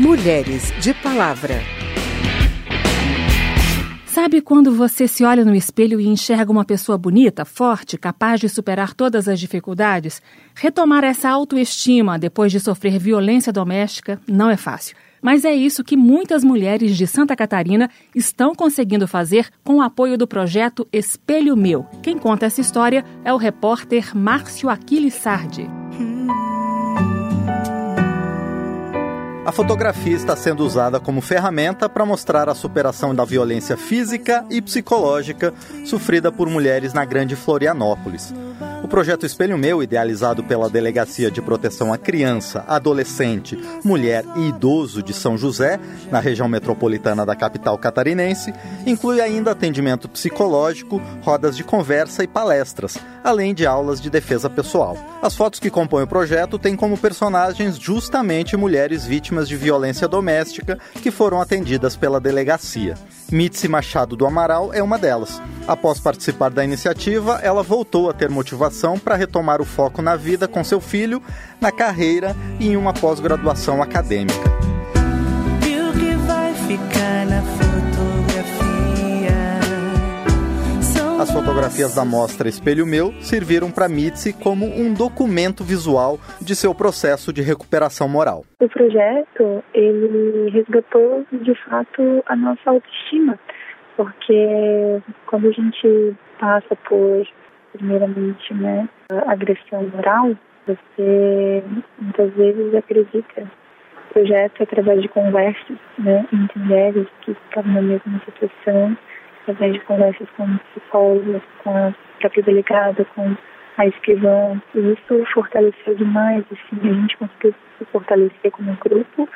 Mulheres de Palavra. Sabe quando você se olha no espelho e enxerga uma pessoa bonita, forte, capaz de superar todas as dificuldades? Retomar essa autoestima depois de sofrer violência doméstica não é fácil. Mas é isso que muitas mulheres de Santa Catarina estão conseguindo fazer com o apoio do projeto Espelho Meu. Quem conta essa história é o repórter Márcio Aquiles Sardi. A fotografia está sendo usada como ferramenta para mostrar a superação da violência física e psicológica sofrida por mulheres na Grande Florianópolis. O projeto Espelho Meu, idealizado pela Delegacia de Proteção à Criança, Adolescente, Mulher e Idoso de São José, na região metropolitana da capital catarinense, inclui ainda atendimento psicológico, rodas de conversa e palestras, além de aulas de defesa pessoal. As fotos que compõem o projeto têm como personagens justamente mulheres vítimas de violência doméstica que foram atendidas pela delegacia. Mitzi Machado do Amaral é uma delas. Após participar da iniciativa, ela voltou a ter motivação para retomar o foco na vida com seu filho, na carreira e em uma pós-graduação acadêmica. E o que vai ficar na fotografia? As fotografias da mostra Espelho Meu serviram para Mitzi como um documento visual de seu processo de recuperação moral. O projeto, ele resgatou de fato a nossa autoestima porque quando a gente passa por, primeiramente, né, agressão moral, você muitas vezes acredita projeto através de conversas né, entre mulheres que estão na mesma situação, de conversas com psicólogos, com a própria delegada, com a escrivã. E isso fortaleceu demais, assim, a gente conseguiu se fortalecer como grupo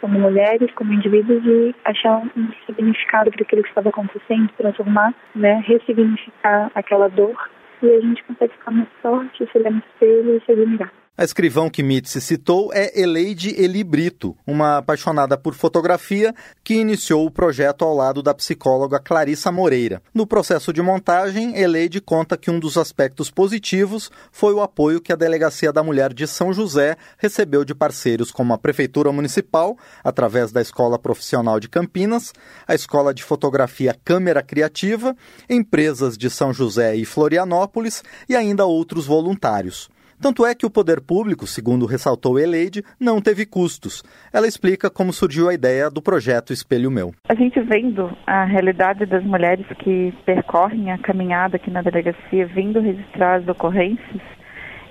como mulheres, como indivíduos e achar um significado para aquilo que estava acontecendo, transformar, né, ressignificar aquela dor e a gente consegue ficar mais forte, se olhar no espelho e se admirar. A escrivão que Mitzi citou é Eleide Eli Brito, uma apaixonada por fotografia que iniciou o projeto ao lado da psicóloga Clarissa Moreira. No processo de montagem, Eleide conta que um dos aspectos positivos foi o apoio que a Delegacia da Mulher de São José recebeu de parceiros como a Prefeitura Municipal, através da Escola Profissional de Campinas, a Escola de Fotografia Câmera Criativa, empresas de São José e Florianópolis e ainda outros voluntários. Tanto é que o poder público, segundo ressaltou Eleide, não teve custos. Ela explica como surgiu a ideia do projeto Espelho Meu. A gente vendo a realidade das mulheres que percorrem a caminhada aqui na delegacia, vindo registrar as ocorrências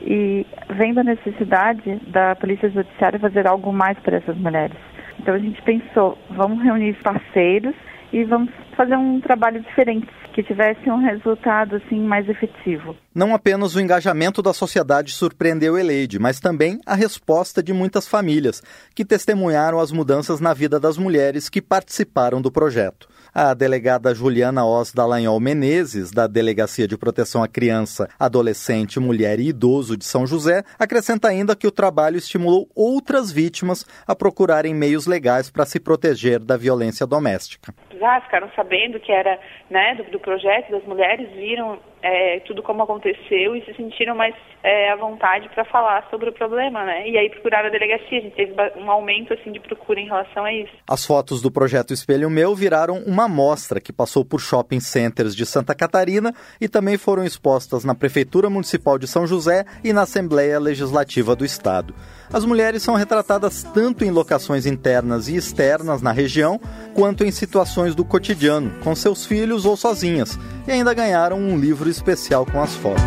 e vendo a necessidade da Polícia Judiciária fazer algo mais para essas mulheres. Então a gente pensou, vamos reunir parceiros e vamos fazer um trabalho diferente, que tivesse um resultado assim mais efetivo. Não apenas o engajamento da sociedade surpreendeu Eleide, mas também a resposta de muitas famílias que testemunharam as mudanças na vida das mulheres que participaram do projeto. A delegada Juliana Os Dallagnol Menezes, da Delegacia de Proteção à Criança, Adolescente, Mulher e Idoso de São José, acrescenta ainda que o trabalho estimulou outras vítimas a procurarem meios legais para se proteger da violência doméstica. Já ficaram sabendo que era né, do, do projeto das mulheres, viram é, tudo como aconteceu e se sentiram mais é, à vontade para falar sobre o problema, né? E aí procuraram a delegacia, a gente teve um aumento assim de procura em relação a isso. As fotos do projeto Espelho Meu viraram uma amostra que passou por shopping centers de Santa Catarina e também foram expostas na Prefeitura Municipal de São José e na Assembleia Legislativa do Estado. As mulheres são retratadas tanto em locações internas e externas na região, quanto em situações do cotidiano, com seus filhos ou sozinhas, e ainda ganharam um livro especial com as fotos.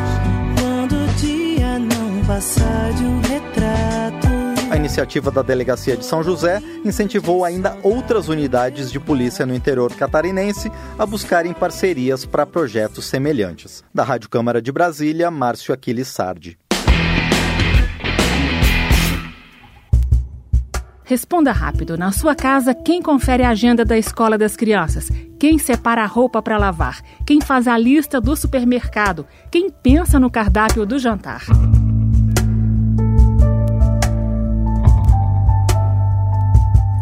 Quando o dia não passar de um retrato. A iniciativa da Delegacia de São José incentivou ainda outras unidades de polícia no interior catarinense a buscarem parcerias para projetos semelhantes. Da Rádio Câmara de Brasília, Márcio Aquiles Sardi. Responda rápido. Na sua casa, quem confere a agenda da escola das crianças? Quem separa a roupa para lavar? Quem faz a lista do supermercado? Quem pensa no cardápio do jantar?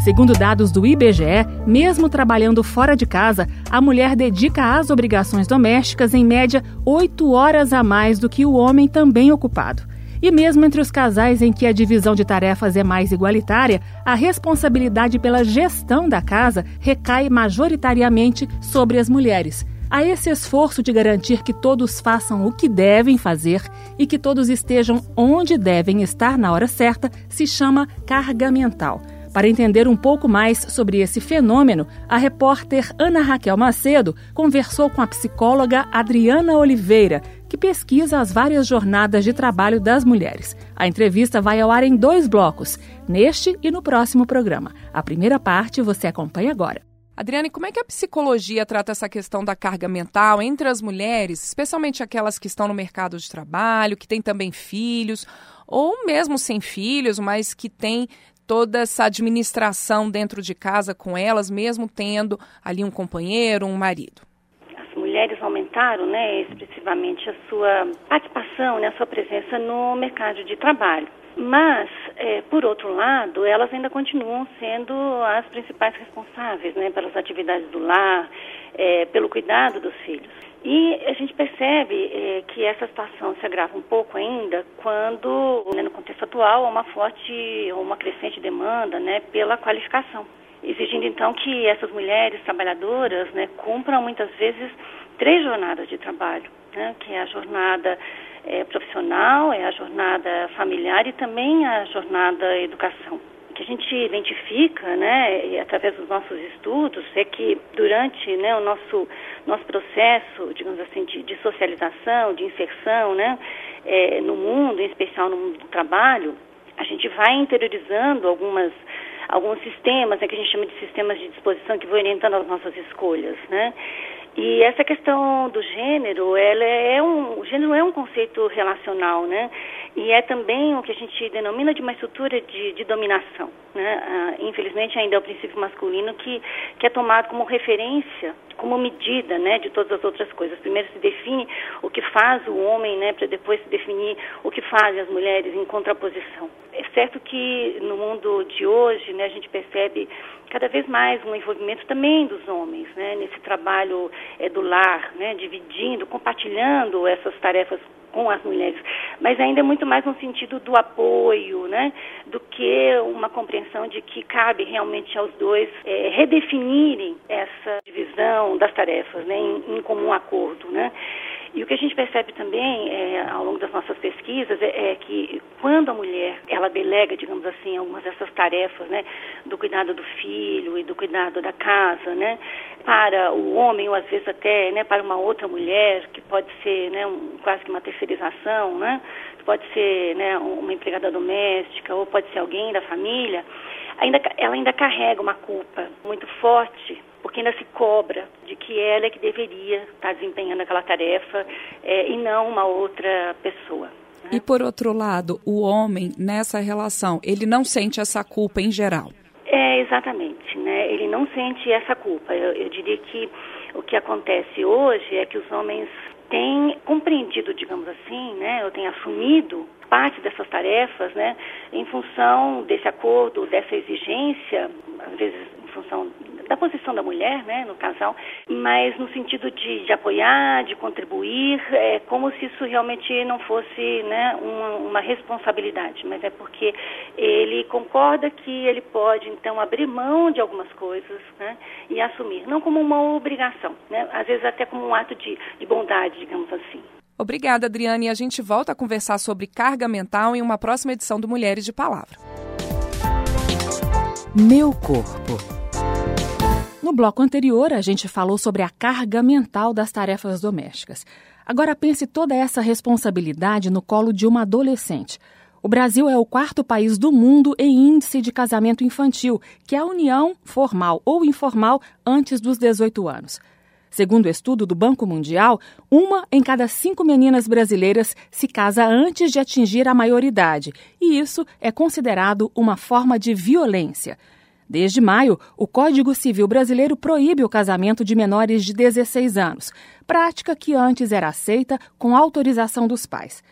Segundo dados do IBGE, mesmo trabalhando fora de casa, a mulher dedica às obrigações domésticas em média oito horas a mais do que o homem também ocupado. E mesmo entre os casais em que a divisão de tarefas é mais igualitária, a responsabilidade pela gestão da casa recai majoritariamente sobre as mulheres. A esse esforço de garantir que todos façam o que devem fazer e que todos estejam onde devem estar na hora certa se chama carga mental. Para entender um pouco mais sobre esse fenômeno, a repórter Ana Raquel Macedo conversou com a psicóloga Adriana Oliveira, que pesquisa as várias jornadas de trabalho das mulheres. A entrevista vai ao ar em dois blocos, neste e no próximo programa. A primeira parte você acompanha agora. Adriane, como é que a psicologia trata essa questão da carga mental entre as mulheres, especialmente aquelas que estão no mercado de trabalho, que têm também filhos, ou mesmo sem filhos, mas que têm toda essa administração dentro de casa com elas, mesmo tendo ali um companheiro, um marido? Aumentaram, né, expressivamente a sua participação, né, a sua presença no mercado de trabalho. Mas, é, por outro lado, elas ainda continuam sendo as principais responsáveis né, pelas atividades do lar, é, pelo cuidado dos filhos. E a gente percebe é, que essa situação se agrava um pouco ainda quando, né, no contexto atual, há uma forte ou uma crescente demanda né, pela qualificação, exigindo então que essas mulheres trabalhadoras né, cumpram muitas vezes três jornadas de trabalho, né, que é a jornada é, profissional, é a jornada familiar e também a jornada educação. O que a gente identifica, né, e através dos nossos estudos, é que durante né, o nosso, nosso processo, digamos assim, de, de socialização, de inserção né, é, no mundo, em especial no mundo do trabalho, a gente vai interiorizando algumas alguns sistemas, né, que a gente chama de sistemas de disposição que vão orientando as nossas escolhas, né? E essa questão do gênero, ela é um, o gênero é um conceito relacional, né? E é também o que a gente denomina de uma estrutura de, de dominação, né? Ah, infelizmente ainda é o princípio masculino que, que é tomado como referência, como medida, né, de todas as outras coisas. Primeiro se define o que faz o homem, né, para depois se definir o que fazem as mulheres em contraposição. É certo que no mundo de hoje, né, a gente percebe cada vez mais um envolvimento também dos homens, né, nesse trabalho é, do lar, né, dividindo, compartilhando essas tarefas com as mulheres, mas ainda é muito mais no sentido do apoio, né, do que uma compreensão de que cabe realmente aos dois é, redefinirem essa divisão das tarefas, né, em, em comum acordo, né. E o que a gente percebe também é, ao longo das nossas pesquisas é, é, que quando a mulher ela delega, digamos assim, algumas dessas tarefas, né, do cuidado do filho e do cuidado da casa, né, para o homem ou às vezes até, né, para uma outra mulher que pode ser, né, um, quase que uma terceirização, né, pode ser, né, uma empregada doméstica ou pode ser alguém da família, ainda ela ainda carrega uma culpa muito forte porque ainda se cobra de que ela é que deveria estar desempenhando aquela tarefa é, e não uma outra pessoa. Né? E por outro lado, o homem nessa relação, ele não sente essa culpa em geral? É, exatamente, né? Ele não sente essa culpa. Eu, eu diria que o que acontece hoje é que os homens têm compreendido, digamos assim, né? Ou têm assumido parte dessas tarefas, né? Em função desse acordo, dessa exigência, às vezes em função da posição da mulher, né, no casal, mas no sentido de, de apoiar, de contribuir, é como se isso realmente não fosse, né, uma, uma responsabilidade, mas é porque ele concorda que ele pode então abrir mão de algumas coisas, né, e assumir, não como uma obrigação, né, às vezes até como um ato de, de bondade, digamos assim. Obrigada, Adriane. A gente volta a conversar sobre carga mental em uma próxima edição do Mulheres de Palavra. Meu corpo. No bloco anterior, a gente falou sobre a carga mental das tarefas domésticas. Agora pense toda essa responsabilidade no colo de uma adolescente. O Brasil é o quarto país do mundo em índice de casamento infantil, que é a união, formal ou informal, antes dos 18 anos. Segundo o estudo do Banco Mundial, uma em cada cinco meninas brasileiras se casa antes de atingir a maioridade, e isso é considerado uma forma de violência. Desde maio, o Código Civil Brasileiro proíbe o casamento de menores de 16 anos, prática que antes era aceita com autorização dos pais.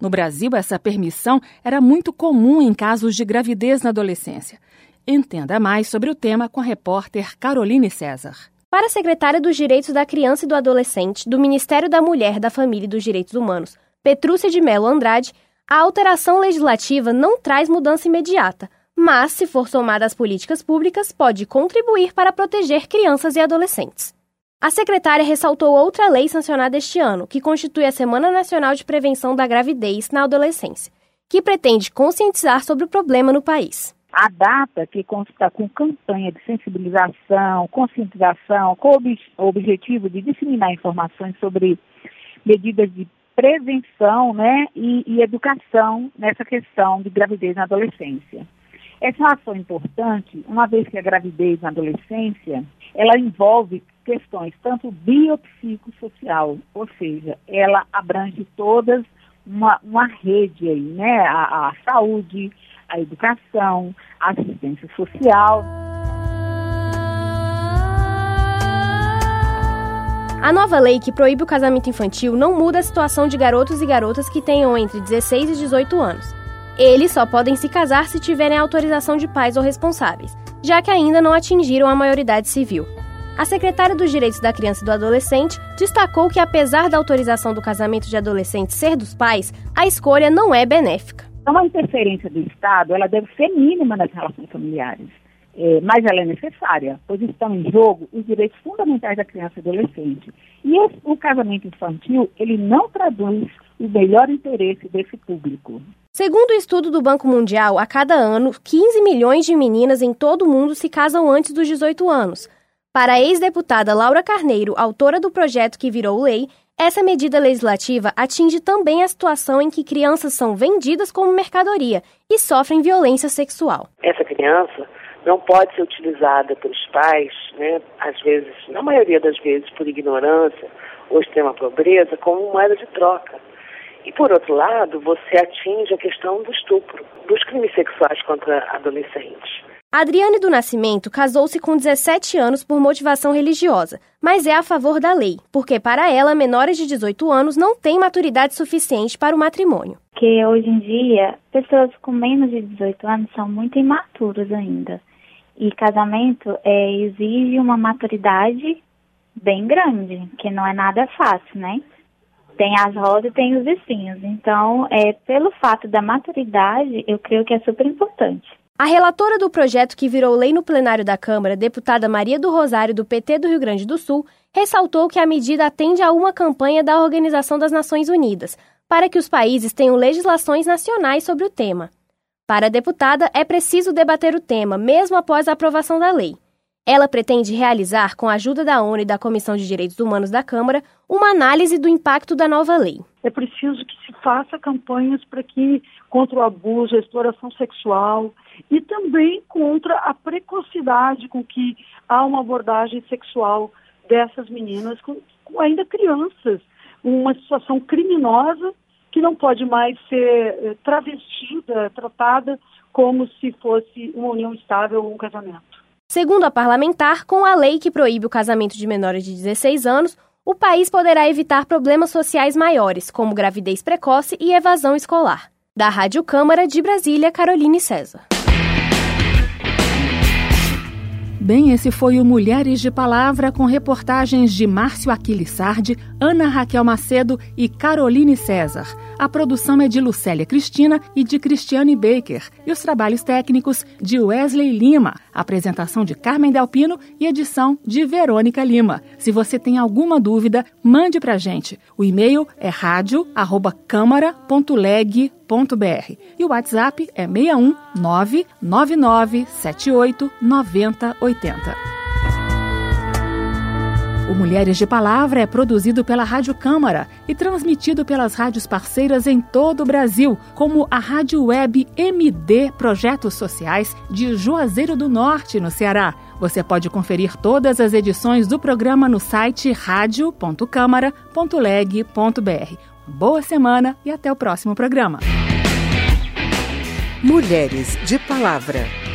No Brasil, essa permissão era muito comum em casos de gravidez na adolescência. Entenda mais sobre o tema com a repórter Caroline César. Para a secretária dos Direitos da Criança e do Adolescente do Ministério da Mulher, da Família e dos Direitos Humanos, Petrúcia de Melo Andrade, A alteração legislativa não traz mudança imediata, mas, se for somada às políticas públicas, pode contribuir para proteger crianças e adolescentes. A secretária ressaltou outra lei sancionada este ano, que constitui a Semana Nacional de Prevenção da Gravidez na Adolescência, que pretende conscientizar sobre o problema no país. A data que consta com campanha de sensibilização, conscientização, com o objetivo de disseminar informações sobre medidas de prevenção né, e, e educação nessa questão de gravidez na adolescência. Essa é ação importante, uma vez que a gravidez na adolescência, ela envolve questões tanto biopsicossocial, ou seja, ela abrange todas uma, uma rede aí, né? A, a saúde, a educação, a assistência social. A nova lei que proíbe o casamento infantil não muda a situação de garotos e garotas que tenham entre 16 e 18 anos. Eles só podem se casar se tiverem autorização de pais ou responsáveis, já que ainda não atingiram a maioridade civil. A secretária dos Direitos da Criança e do Adolescente destacou que, apesar da autorização do casamento de adolescentes ser dos pais, a escolha não é benéfica. Então, a interferência do Estado ela deve ser mínima nas relações familiares, é, mas ela é necessária, pois estão em jogo os direitos fundamentais da criança e adolescente. E esse, o casamento infantil, ele não traduz o melhor interesse desse público. Segundo o estudo do Banco Mundial, a cada ano, 15 milhões de meninas em todo o mundo se casam antes dos 18 anos. Para a ex-deputada Laura Carneiro, autora do projeto que virou lei, essa medida legislativa atinge também a situação em que crianças são vendidas como mercadoria e sofrem violência sexual. Essa criança não pode ser utilizada pelos pais, né, às vezes, na maioria das vezes, por ignorância ou extrema pobreza, como moeda de troca. E, por outro lado, você atinge a questão do estupro, dos crimes sexuais contra adolescentes. Adriane do Nascimento casou-se com 17 anos por motivação religiosa, mas é a favor da lei, porque para ela menores de 18 anos não têm maturidade suficiente para o matrimônio. Que hoje em dia, pessoas com menos de 18 anos são muito imaturas ainda. E casamento é, exige uma maturidade bem grande, que não é nada fácil, né? Tem as rosas e tem os espinhos. Então, é, pelo fato da maturidade, eu creio que é super importante. A relatora do projeto que virou lei no plenário da Câmara, deputada Maria do Rosário, do PT do Rio Grande do Sul, ressaltou que a medida atende a uma campanha da Organização das Nações Unidas, para que os países tenham legislações nacionais sobre o tema. Para a deputada, é preciso debater o tema, mesmo após a aprovação da lei. Ela pretende realizar, com a ajuda da ONU e da Comissão de Direitos Humanos da Câmara, uma análise do impacto da nova lei. É preciso que se faça campanhas para que contra o abuso, a exploração sexual e também contra a precocidade com que há uma abordagem sexual dessas meninas, com, com ainda crianças, uma situação criminosa que não pode mais ser eh, travestida, tratada como se fosse uma união estável ou um casamento. Segundo a parlamentar, com a lei que proíbe o casamento de menores de 16 anos, o país poderá evitar problemas sociais maiores, como gravidez precoce e evasão escolar. Da Rádio Câmara de Brasília, Caroline César. Bem, esse foi o Mulheres de Palavra com reportagens de Márcio Aquiles Sardi, Ana Raquel Macedo e Caroline César. A produção é de Lucélia Cristina e de Cristiane Baker. E os trabalhos técnicos de Wesley Lima. Apresentação de Carmen Delpino e edição de Verônica Lima. Se você tem alguma dúvida, mande pra gente. O e-mail é radio@câmara.leg.br e o WhatsApp é 61 99978 9080. O Mulheres de Palavra é produzido pela Rádio Câmara e transmitido pelas rádios parceiras em todo o Brasil, como a Rádio Web MD Projetos Sociais de Juazeiro do Norte, no Ceará. Você pode conferir todas as edições do programa no site radio.câmara.leg.br. Boa semana e até o próximo programa. Mulheres de Palavra.